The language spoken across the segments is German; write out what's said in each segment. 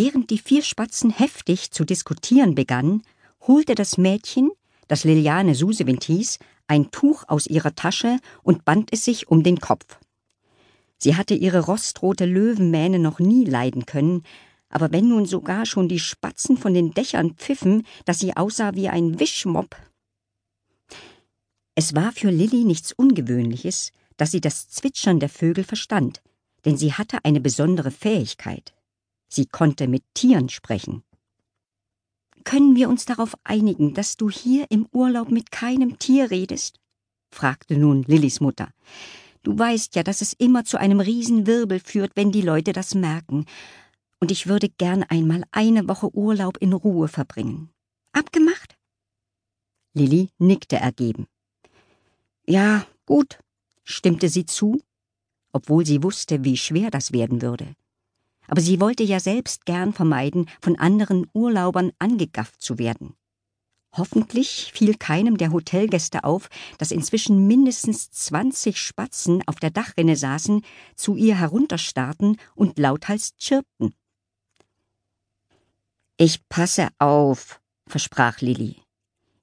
Während die vier Spatzen heftig zu diskutieren begannen, holte das Mädchen, das Liliane Susewind hieß, ein Tuch aus ihrer Tasche und band es sich um den Kopf. Sie hatte ihre rostrote Löwenmähne noch nie leiden können, aber wenn nun sogar schon die Spatzen von den Dächern pfiffen, dass sie aussah wie ein Wischmopp. Es war für Lilli nichts Ungewöhnliches, dass sie das Zwitschern der Vögel verstand, denn sie hatte eine besondere Fähigkeit. Sie konnte mit Tieren sprechen. Können wir uns darauf einigen, dass du hier im Urlaub mit keinem Tier redest? fragte nun Lillis Mutter. Du weißt ja, dass es immer zu einem Riesenwirbel führt, wenn die Leute das merken. Und ich würde gern einmal eine Woche Urlaub in Ruhe verbringen. Abgemacht? Lilli nickte ergeben. Ja, gut, stimmte sie zu, obwohl sie wusste, wie schwer das werden würde. Aber sie wollte ja selbst gern vermeiden, von anderen Urlaubern angegafft zu werden. Hoffentlich fiel keinem der Hotelgäste auf, dass inzwischen mindestens zwanzig Spatzen auf der Dachrinne saßen, zu ihr herunterstarrten und lauthals chirpten. Ich passe auf, versprach Lilli.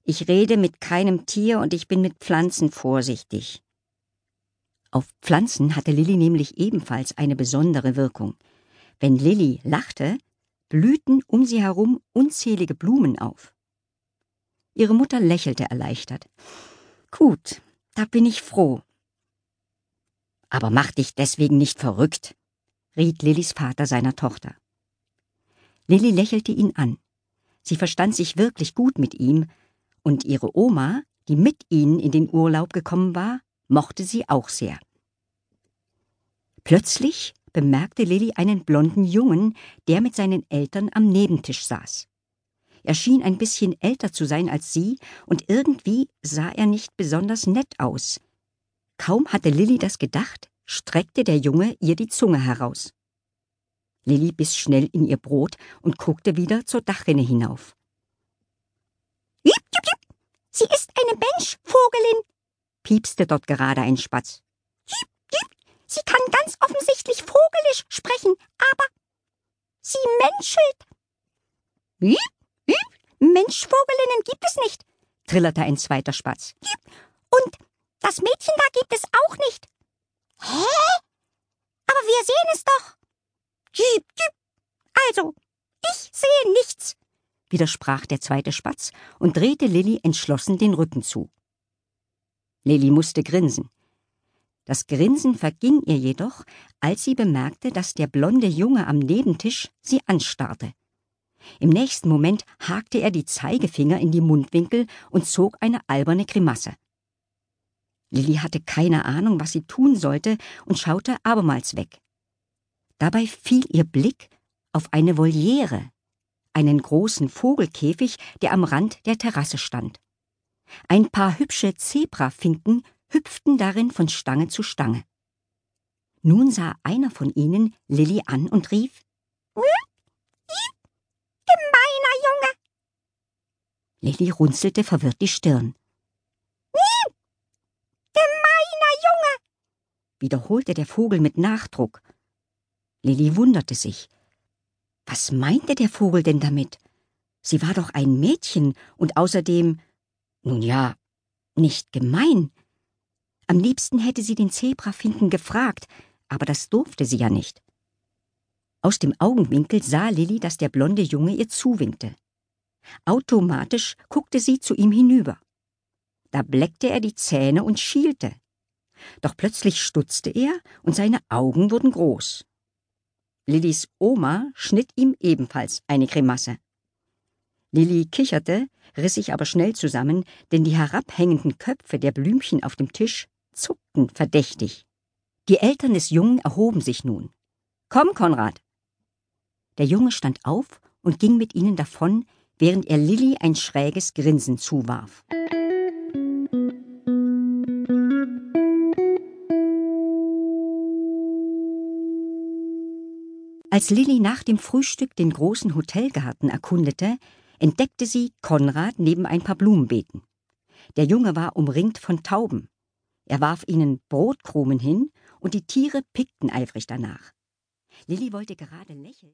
Ich rede mit keinem Tier und ich bin mit Pflanzen vorsichtig. Auf Pflanzen hatte Lilli nämlich ebenfalls eine besondere Wirkung. Wenn Lilli lachte, blühten um sie herum unzählige Blumen auf. Ihre Mutter lächelte erleichtert. Gut, da bin ich froh. Aber mach dich deswegen nicht verrückt, riet Lillis Vater seiner Tochter. Lilli lächelte ihn an. Sie verstand sich wirklich gut mit ihm, und ihre Oma, die mit ihnen in den Urlaub gekommen war, mochte sie auch sehr. Plötzlich bemerkte Lilli einen blonden Jungen, der mit seinen Eltern am Nebentisch saß. Er schien ein bisschen älter zu sein als sie, und irgendwie sah er nicht besonders nett aus. Kaum hatte Lilli das gedacht, streckte der Junge ihr die Zunge heraus. Lilli biss schnell in ihr Brot und guckte wieder zur Dachrinne hinauf. Jip, jip, jip. Sie ist eine Menschvogelin, piepste dort gerade ein Spatz. Jip, jip. Sie kann offensichtlich vogelisch sprechen, aber sie menschelt. Jip, jip. Menschvogelinnen gibt es nicht, trillerte ein zweiter Spatz. Jip. Und das Mädchen da gibt es auch nicht. Hä? Aber wir sehen es doch. Also, ich sehe nichts, widersprach der zweite Spatz und drehte Lilli entschlossen den Rücken zu. Lilli musste grinsen. Das Grinsen verging ihr jedoch, als sie bemerkte, dass der blonde Junge am Nebentisch sie anstarrte. Im nächsten Moment hakte er die Zeigefinger in die Mundwinkel und zog eine alberne Grimasse. Lilli hatte keine Ahnung, was sie tun sollte, und schaute abermals weg. Dabei fiel ihr Blick auf eine Voliere, einen großen Vogelkäfig, der am Rand der Terrasse stand. Ein paar hübsche Zebrafinken hüpften darin von Stange zu Stange. Nun sah einer von ihnen Lilli an und rief Gemeiner Junge. Lilli runzelte verwirrt die Stirn. Gemeiner Junge, wiederholte der Vogel mit Nachdruck. Lilli wunderte sich. Was meinte der Vogel denn damit? Sie war doch ein Mädchen und außerdem, nun ja, nicht gemein. Am liebsten hätte sie den Zebrafinken gefragt, aber das durfte sie ja nicht. Aus dem Augenwinkel sah Lilli, dass der blonde Junge ihr zuwinkte. Automatisch guckte sie zu ihm hinüber. Da bleckte er die Zähne und schielte. Doch plötzlich stutzte er und seine Augen wurden groß. Lillis Oma schnitt ihm ebenfalls eine Grimasse. Lilli kicherte, riss sich aber schnell zusammen, denn die herabhängenden Köpfe der Blümchen auf dem Tisch zuckten verdächtig. Die Eltern des Jungen erhoben sich nun. Komm, Konrad! Der Junge stand auf und ging mit ihnen davon, während er Lilli ein schräges Grinsen zuwarf. Als Lilli nach dem Frühstück den großen Hotelgarten erkundete, entdeckte sie Konrad neben ein paar Blumenbeeten. Der Junge war umringt von Tauben. Er warf ihnen Brotkrumen hin und die Tiere pickten eifrig danach. Lilli wollte gerade lächeln.